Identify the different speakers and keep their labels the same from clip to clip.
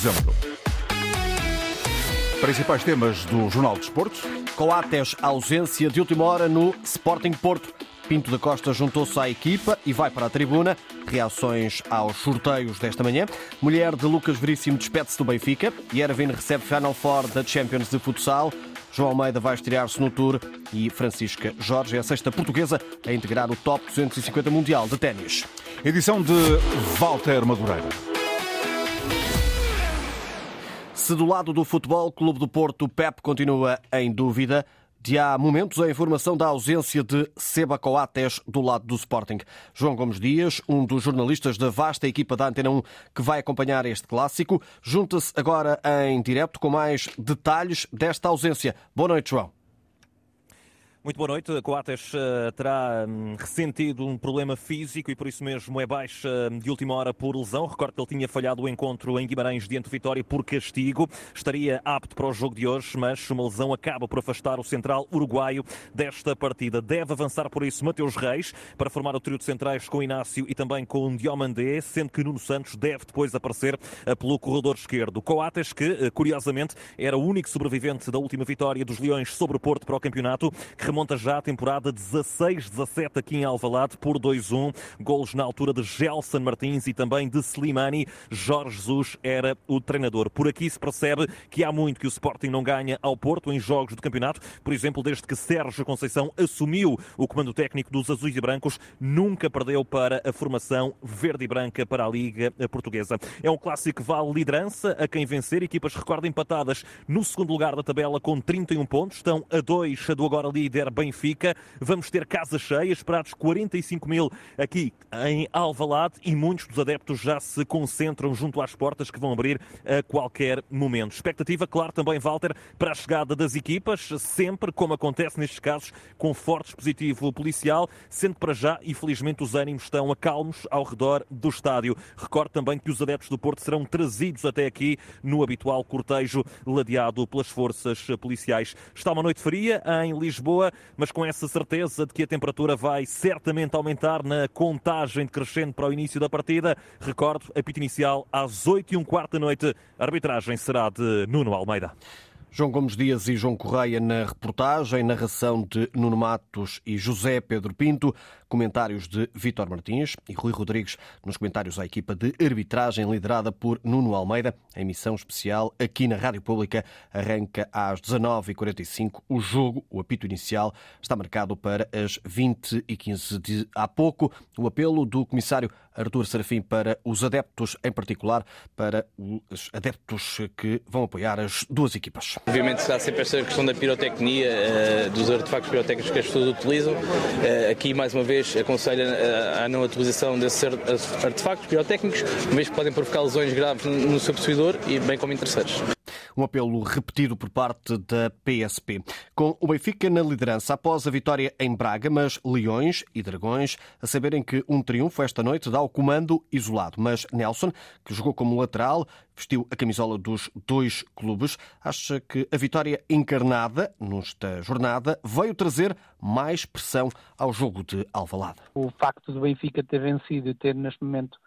Speaker 1: dezembro. Principais temas do Jornal de Desportos.
Speaker 2: Coates, ausência de última hora no Sporting Porto. Pinto da Costa juntou-se à equipa e vai para a tribuna. Reações aos sorteios desta manhã. Mulher de Lucas Veríssimo despede-se do Benfica. Yervin recebe Final Four da Champions de Futsal. João Almeida vai estrear-se no Tour e Francisca Jorge é a sexta portuguesa a integrar o Top 250 Mundial de Ténis.
Speaker 1: Edição de Walter Madureira.
Speaker 2: Se do lado do Futebol Clube do Porto, Pep continua em dúvida, de há momentos a informação da ausência de Seba Coates do lado do Sporting. João Gomes Dias, um dos jornalistas da vasta equipa da Antena 1 que vai acompanhar este clássico, junta-se agora em direto com mais detalhes desta ausência. Boa noite, João.
Speaker 3: Muito boa noite. Coates uh, terá um, ressentido um problema físico e por isso mesmo é baixa hum, de última hora por lesão. Recordo que ele tinha falhado o encontro em Guimarães diante do Vitória por castigo. Estaria apto para o jogo de hoje, mas uma lesão acaba por afastar o central uruguaio desta partida. Deve avançar por isso Mateus Reis para formar o trio de centrais com Inácio e também com Diomandé, sendo que Nuno Santos deve depois aparecer uh, pelo corredor esquerdo. Coates, que uh, curiosamente era o único sobrevivente da última vitória dos Leões sobre o Porto para o campeonato, que remonta já a temporada 16-17 aqui em Alvalade por 2-1. Golos na altura de Gelson Martins e também de Slimani. Jorge Jesus era o treinador. Por aqui se percebe que há muito que o Sporting não ganha ao Porto em jogos do campeonato. Por exemplo, desde que Sérgio Conceição assumiu o comando técnico dos Azuis e Brancos, nunca perdeu para a formação verde e branca para a Liga Portuguesa. É um clássico que vale liderança a quem vencer. Equipas, recorda, empatadas no segundo lugar da tabela com 31 pontos. Estão a dois do agora líder Benfica. Vamos ter casas cheias, esperados 45 mil aqui em Alvalade e muitos dos adeptos já se concentram junto às portas que vão abrir a qualquer momento. Expectativa, claro, também, Walter, para a chegada das equipas, sempre, como acontece nestes casos, com forte dispositivo policial, sendo para já, infelizmente, os ânimos estão acalmos ao redor do estádio. Recordo também que os adeptos do Porto serão trazidos até aqui no habitual cortejo ladeado pelas forças policiais. Está uma noite fria em Lisboa, mas com essa certeza de que a temperatura vai certamente aumentar na contagem decrescente para o início da partida. Recordo, apito inicial às 8 e um quarto da noite. A arbitragem será de Nuno Almeida.
Speaker 2: João Gomes Dias e João Correia na reportagem, narração de Nuno Matos e José Pedro Pinto, comentários de Vítor Martins e Rui Rodrigues nos comentários à equipa de arbitragem liderada por Nuno Almeida. A emissão especial aqui na Rádio Pública arranca às 19h45. O jogo, o apito inicial, está marcado para as 20h15 de há pouco. O apelo do comissário Artur Serafim para os adeptos, em particular para os adeptos que vão apoiar as duas equipas.
Speaker 4: Obviamente há sempre esta questão da pirotecnia, uh, dos artefactos pirotécnicos que as pessoas utilizam. Uh, aqui, mais uma vez, aconselho a, a não utilização desses artefactos pirotécnicos, uma vez que podem provocar lesões graves no seu possuidor e bem como em terceiros.
Speaker 2: Um apelo repetido por parte da PSP. Com o Benfica na liderança após a vitória em Braga, mas Leões e Dragões a saberem que um triunfo esta noite dá o comando isolado. Mas Nelson, que jogou como lateral, vestiu a camisola dos dois clubes, acha que a vitória encarnada nesta jornada veio trazer mais pressão ao jogo de Alvalade.
Speaker 5: O facto do Benfica ter vencido e ter neste momento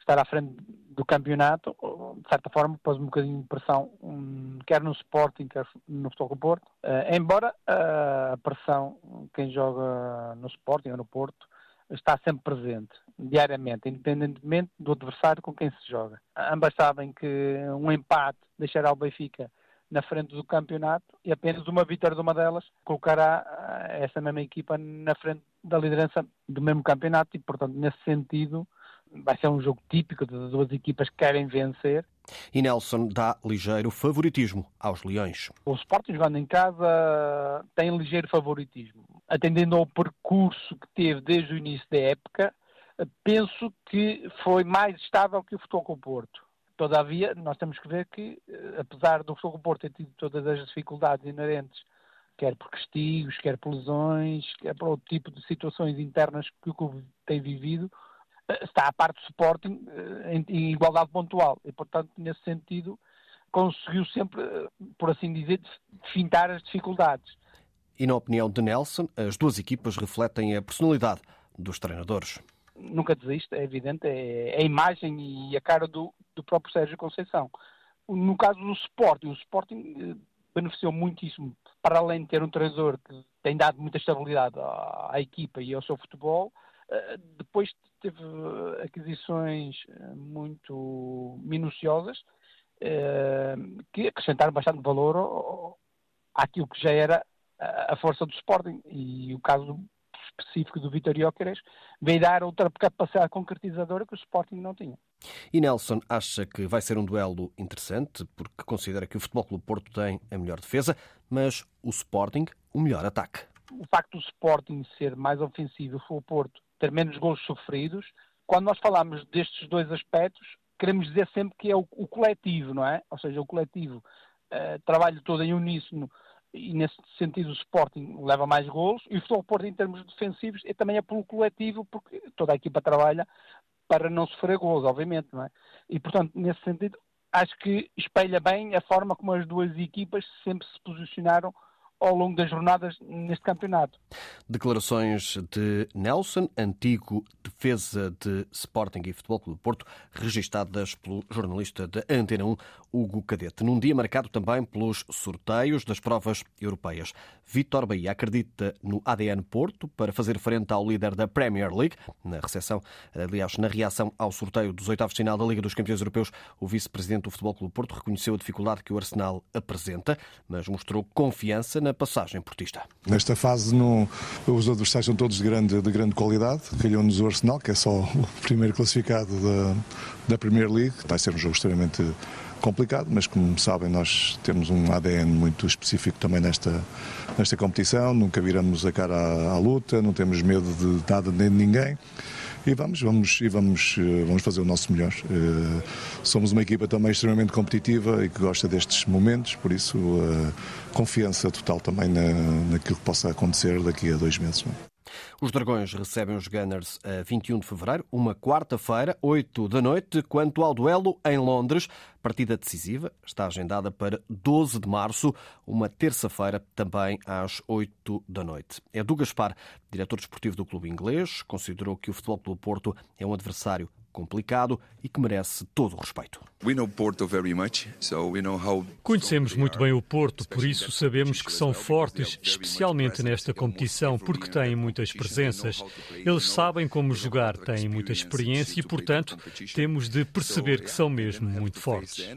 Speaker 5: estar à frente do campeonato, de certa forma, pôs um bocadinho de pressão, quer no Sporting, quer no Futebol Porto. Uh, embora uh, a pressão, quem joga no Sporting ou no Porto, está sempre presente, diariamente, independentemente do adversário com quem se joga. Ambas sabem que um empate deixará o Benfica na frente do campeonato e apenas uma vitória de uma delas colocará eh, essa mesma equipa na frente da liderança do mesmo campeonato e, portanto, nesse sentido, vai ser um jogo típico das duas equipas que querem vencer.
Speaker 2: E Nelson dá ligeiro favoritismo aos Leões.
Speaker 5: O Sporting jogando em casa tem ligeiro favoritismo. Atendendo ao percurso que teve desde o início da época, penso que foi mais estável que o Futebol com o Porto. Todavia, nós temos que ver que, apesar do Futebol com o Porto ter tido todas as dificuldades inerentes, quer por castigos, quer por lesões, quer por outro tipo de situações internas que o clube tem vivido, está à parte do Sporting eh, em, igualdade pontual e, portanto, nesse sentido, conseguiu sempre, eh, por assim dizer, fintar as dificuldades.
Speaker 2: E na opinião de Nelson, as duas equipas refletem a personalidade dos treinadores.
Speaker 5: Nunca desiste, é evidente, é, é a imagem e a cara do, do próprio Sérgio Conceição. no caso do Sporting, o Sporting beneficiou muitíssimo, para além de ter um treinador que tem dado muita estabilidade à, à equipa e ao seu futebol, depois teve aquisições muito minuciosas que acrescentaram bastante valor àquilo que já era a força do Sporting. E o caso específico do Vitor Jóqueres veio dar outra capacidade concretizadora que o Sporting não tinha.
Speaker 2: E Nelson acha que vai ser um duelo interessante porque considera que o Futebol Clube Porto tem a melhor defesa, mas o Sporting o melhor ataque.
Speaker 5: O facto do Sporting ser mais ofensivo e o Porto ter menos gols sofridos, quando nós falamos destes dois aspectos, queremos dizer sempre que é o, o coletivo, não é? Ou seja, o coletivo uh, todo em uníssono e nesse sentido o Sporting leva mais golos e o Futebol Porto em termos defensivos e também é pelo coletivo porque toda a equipa trabalha para não sofrer gols, obviamente, não é? E portanto, nesse sentido, acho que espelha bem a forma como as duas equipas sempre se posicionaram ao longo das jornadas neste campeonato.
Speaker 2: Declarações de Nelson, antigo defesa de Sporting e Futebol Clube Porto, registadas pelo jornalista da Antena 1, Hugo Cadete. Num dia marcado também pelos sorteios das provas europeias. Vítor Bahia acredita no ADN Porto para fazer frente ao líder da Premier League. Na recepção, aliás, na reação ao sorteio dos oitavos de final da Liga dos Campeões Europeus, o vice-presidente do Futebol Clube Porto reconheceu a dificuldade que o Arsenal apresenta, mas mostrou confiança na passagem portista.
Speaker 6: Nesta fase, os adversários são todos de grande, de grande qualidade. Calhou-nos o Arsenal, que é só o primeiro classificado da, da Premier League. Vai ser um jogo extremamente complicado, mas como sabem, nós temos um ADN muito específico também nesta, nesta competição. Nunca viramos a cara à, à luta, não temos medo de nada nem de ninguém e vamos, vamos, e vamos, eh, vamos fazer o nosso melhor. Eh, somos uma equipa também extremamente competitiva e que gosta destes momentos, por isso eh, confiança total também na, naquilo que possa acontecer daqui a dois meses. Não? É?
Speaker 2: Os Dragões recebem os Gunners a 21 de fevereiro, uma quarta-feira, 8 da noite. Quanto ao duelo em Londres, partida decisiva está agendada para 12 de março, uma terça-feira, também às 8 da noite. Edu Gaspar, diretor desportivo do clube inglês, considerou que o Futebol Clube Porto é um adversário complicado e que merece todo o respeito.
Speaker 7: Conhecemos muito bem o Porto, por isso sabemos que são fortes, especialmente nesta competição, porque têm muitas presenças. Eles sabem como jogar, têm muita experiência e, portanto, temos de perceber que são mesmo muito fortes.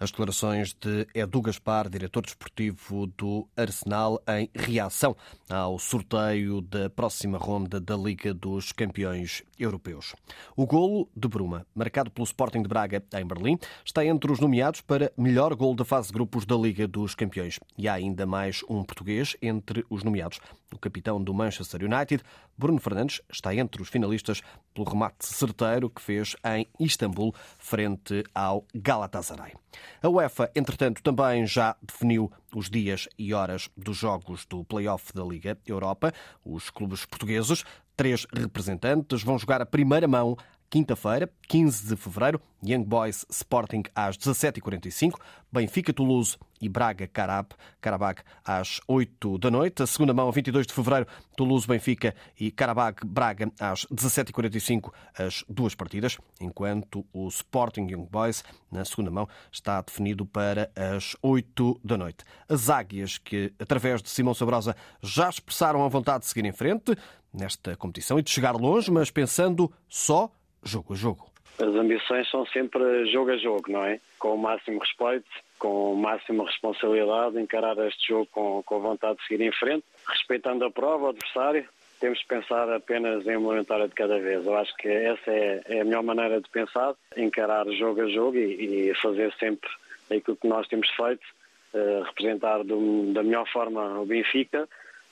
Speaker 2: As declarações de Edu Gaspar, diretor desportivo do Arsenal, em reação ao sorteio da próxima ronda da Liga dos Campeões Europeus. O golo de Bruma, marcado pelo Sporting de Braga em Berlim, está entre os nomeados para melhor gol da fase de grupos da Liga dos Campeões. E há ainda mais um português entre os nomeados. O capitão do Manchester United, Bruno Fernandes, está entre os finalistas pelo remate certeiro que fez em Istambul, frente ao Galatasaray. A UEFA, entretanto, também já definiu os dias e horas dos jogos do Play-off da Liga Europa. Os clubes portugueses, três representantes, vão jogar a primeira mão quinta-feira, 15 de fevereiro, Young Boys Sporting às 17h45, Benfica Toulouse e Braga Carab, Carabag às 8 da noite. A segunda mão, 22 de fevereiro, Toulouse Benfica e Carabag Braga às 17h45, as duas partidas, enquanto o Sporting Young Boys, na segunda mão, está definido para as 8 da noite. As águias, que através de Simão Sabrosa já expressaram a vontade de seguir em frente nesta competição e de chegar longe, mas pensando só jogo a jogo.
Speaker 8: As ambições são sempre jogo a jogo, não é? Com o máximo respeito, com máxima responsabilidade, encarar este jogo com, com vontade de seguir em frente, respeitando a prova, o adversário. Temos de pensar apenas em uma vitória de cada vez. Eu acho que essa é, é, a melhor maneira de pensar, encarar jogo a jogo e, e fazer sempre aquilo que nós temos feito, uh, representar do, da melhor forma o Benfica,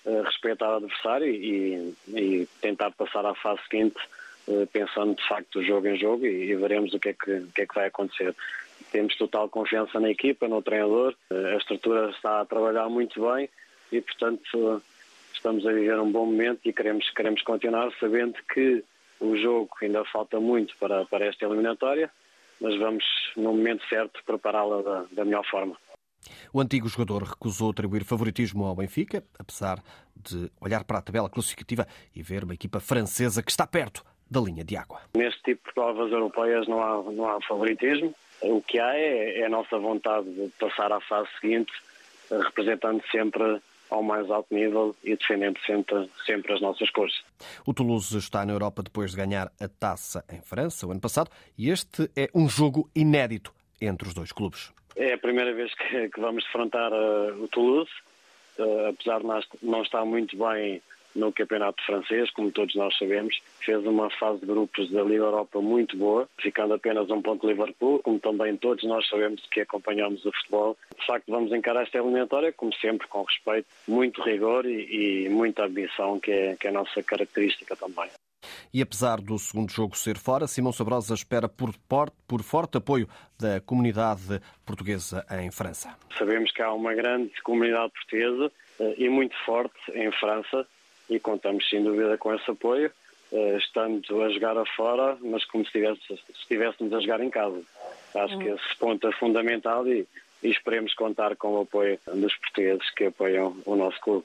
Speaker 8: uh, respeitar o adversário e, e tentar passar à fase seguinte pensando de facto jogo em jogo e, veremos o que, é que, o que é que vai acontecer. Temos total confiança na equipa, no treinador, eh, a estrutura está a trabalhar muito bem e, portanto, estamos a viver um bom momento e queremos, queremos continuar sabendo que o jogo ainda falta muito para, para esta eliminatória, mas vamos, no momento certo, prepará-la da, da melhor forma.
Speaker 2: O antigo jogador recusou atribuir favoritismo ao Benfica, apesar de olhar para a tabela classificativa e ver uma equipa francesa que está perto da linha de água.
Speaker 8: Neste tipo de provas europeias não há, não há favoritismo. O que há é, é a nossa vontade de passar à fase seguinte, representando sempre ao mais alto nível e defendendo sempre, sempre as nossas cores.
Speaker 2: O Toulouse está na Europa depois de ganhar a taça em França o ano passado e este é um jogo inédito entre os dois clubes.
Speaker 8: É a primeira vez que, que vamos defrontar uh, o Toulouse, uh, apesar de não estar muito bem no campeonato francês, como todos nós sabemos. Fez uma fase de grupos da Liga Europa muito boa, ficando apenas um ponto de Liverpool, como também todos nós sabemos que acompanhamos o futebol. De facto, vamos encarar esta eliminatória, como sempre, com respeito, muito rigor e, e muita ambição, que é, que é a nossa característica também.
Speaker 2: E apesar do segundo jogo ser fora, Simão Sabrosa espera por, por, forte apoio da comunidade portuguesa em França.
Speaker 8: Sabemos que há uma grande comunidade portuguesa eh, e muito forte em França e contamos sem dúvida com esse apoio, eh, estando a jogar afora, mas como se, se estivéssemos a jogar em casa. Acho que esse ponto é fundamental e, e esperemos contar com o apoio dos portugueses que apoiam o nosso clube.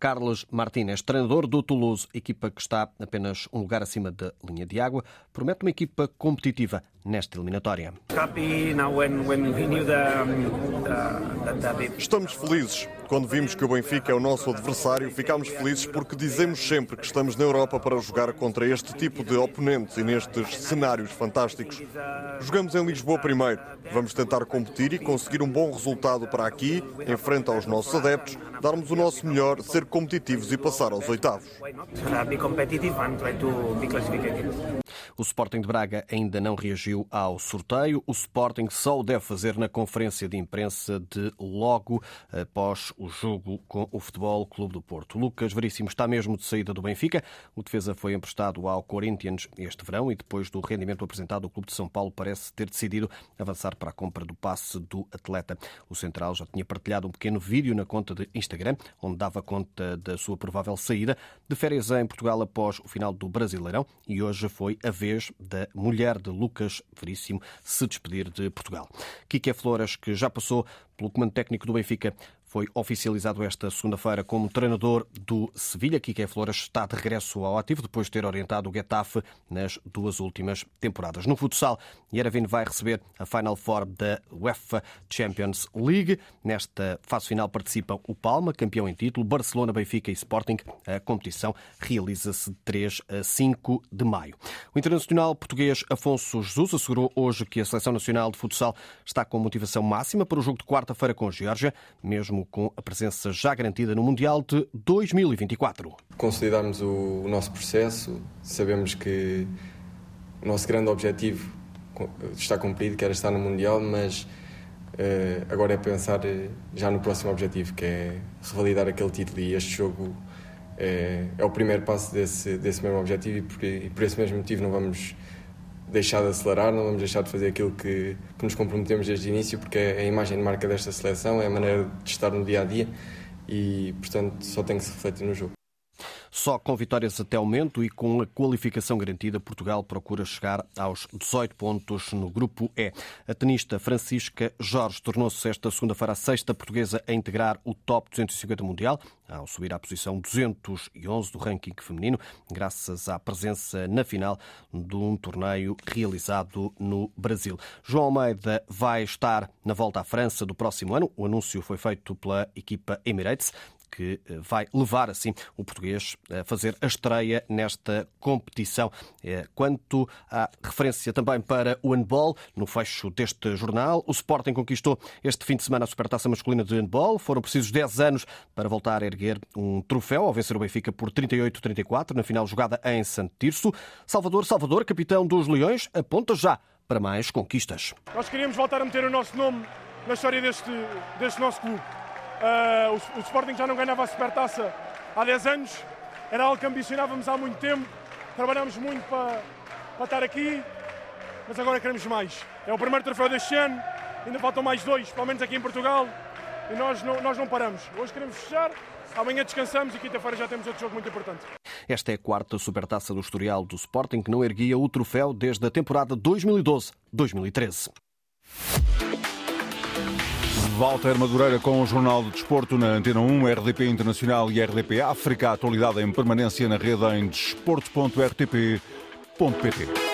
Speaker 2: Carlos Martínez, treinador do Toulouse, equipa que está apenas um lugar acima da linha de água, promete uma equipa competitiva nesta eliminatória.
Speaker 9: Estamos felizes. Quando vimos que o Benfica é o nosso adversário, ficámos felizes porque dizemos sempre que estamos na Europa para jogar contra este tipo de oponentes e nestes cenários fantásticos. Jogamos em Lisboa primeiro. Vamos tentar competir e conseguir um bom resultado para aqui, em frente aos nossos adeptos, darmos o nosso melhor, ser competitivos e passar aos oitavos.
Speaker 2: O Sporting de Braga ainda não reagiu ao sorteio. O Sporting só o deve fazer na conferência de imprensa de logo após o jogo com o Futebol Clube do Porto. Lucas Veríssimo está mesmo de saída do Benfica. O defesa foi emprestado ao Corinthians este verão e depois do rendimento apresentado, o Clube de São Paulo parece ter decidido avançar para a compra do passe do atleta. O central já tinha partilhado um pequeno vídeo na conta de Instagram, onde dava conta da sua provável saída de férias em Portugal após o final do Brasileirão e hoje foi a vez da mulher de Lucas Veríssimo se despedir de Portugal. Kike Flores, que já passou pelo comando técnico do Benfica, foi oficializado esta segunda-feira como treinador do Sevilha. Kike Flores está de regresso ao ativo depois de ter orientado o Getafe nas duas últimas temporadas. No futsal, Yerevan vai receber a Final Four da UEFA Champions League. Nesta fase final participam o Palma, campeão em título, Barcelona, Benfica e Sporting. A competição realiza-se de 3 a 5 de maio. O internacional português Afonso Jesus assegurou hoje que a Seleção Nacional de Futsal está com motivação máxima para o jogo de quarta-feira com a Geórgia, mesmo com a presença já garantida no Mundial de 2024.
Speaker 10: Consolidarmos o, nosso processo, sabemos que o nosso grande objetivo está cumprido, que era estar no Mundial, mas uh, agora é pensar eh, já no próximo objetivo, que é revalidar aquele título e este jogo é, é o primeiro passo desse, desse mesmo objetivo e por, e por esse mesmo motivo não vamos deixar de acelerar, não vamos deixar de fazer aquilo que, que nos comprometemos desde o início, porque é a imagem de marca desta seleção, é a maneira de estar no dia a dia e, portanto, só tem que se refletir no jogo.
Speaker 2: Só com vitórias até o momento e com a qualificação garantida, Portugal procura chegar aos 18 pontos no grupo E. A tenista Francisca Jorge tornou-se esta segunda-feira a sexta portuguesa a integrar o top 250 mundial, ao subir à posição 211 do ranking feminino, graças à presença na final de um torneio realizado no Brasil. João Almeida vai estar na volta à França do próximo ano. O anúncio foi feito pela equipa Emirates que eh, vai levar assim o português a fazer a estreia nesta competição. Eh, quanto à referência também para o handball, no fecho deste jornal, o Sporting conquistou este fim de semana a Supertaça Masculina de Handball. Foram precisos 10 anos para voltar a erguer um troféu ao vencer o Benfica por 38-34 na final jogada em Santo Tirso. Salvador Salvador, capitão dos Leões, aponta já para mais conquistas.
Speaker 11: Nós queríamos voltar a meter o nosso nome na história deste, deste nosso clube. Uh, o, o, Sporting já não ganhava a Supertaça há 10 anos, era algo que ambicionávamos há muito tempo, trabalhamos muito para, para estar aqui, mas agora queremos mais. É o primeiro troféu deste ano, ainda faltam mais dois, pelo menos aqui em Portugal, e nós não, nós não paramos. Hoje queremos fechar, amanhã descansamos e quinta-feira já temos outro jogo muito importante.
Speaker 2: Esta é a quarta supertaça do historial do Sporting que não erguia o troféu desde a temporada 2012-2013.
Speaker 1: Walter Madureira com o Jornal de Desporto na Antena 1, RDP Internacional e RDP África. Atualidade em permanência na rede em desporto.rtp.pt.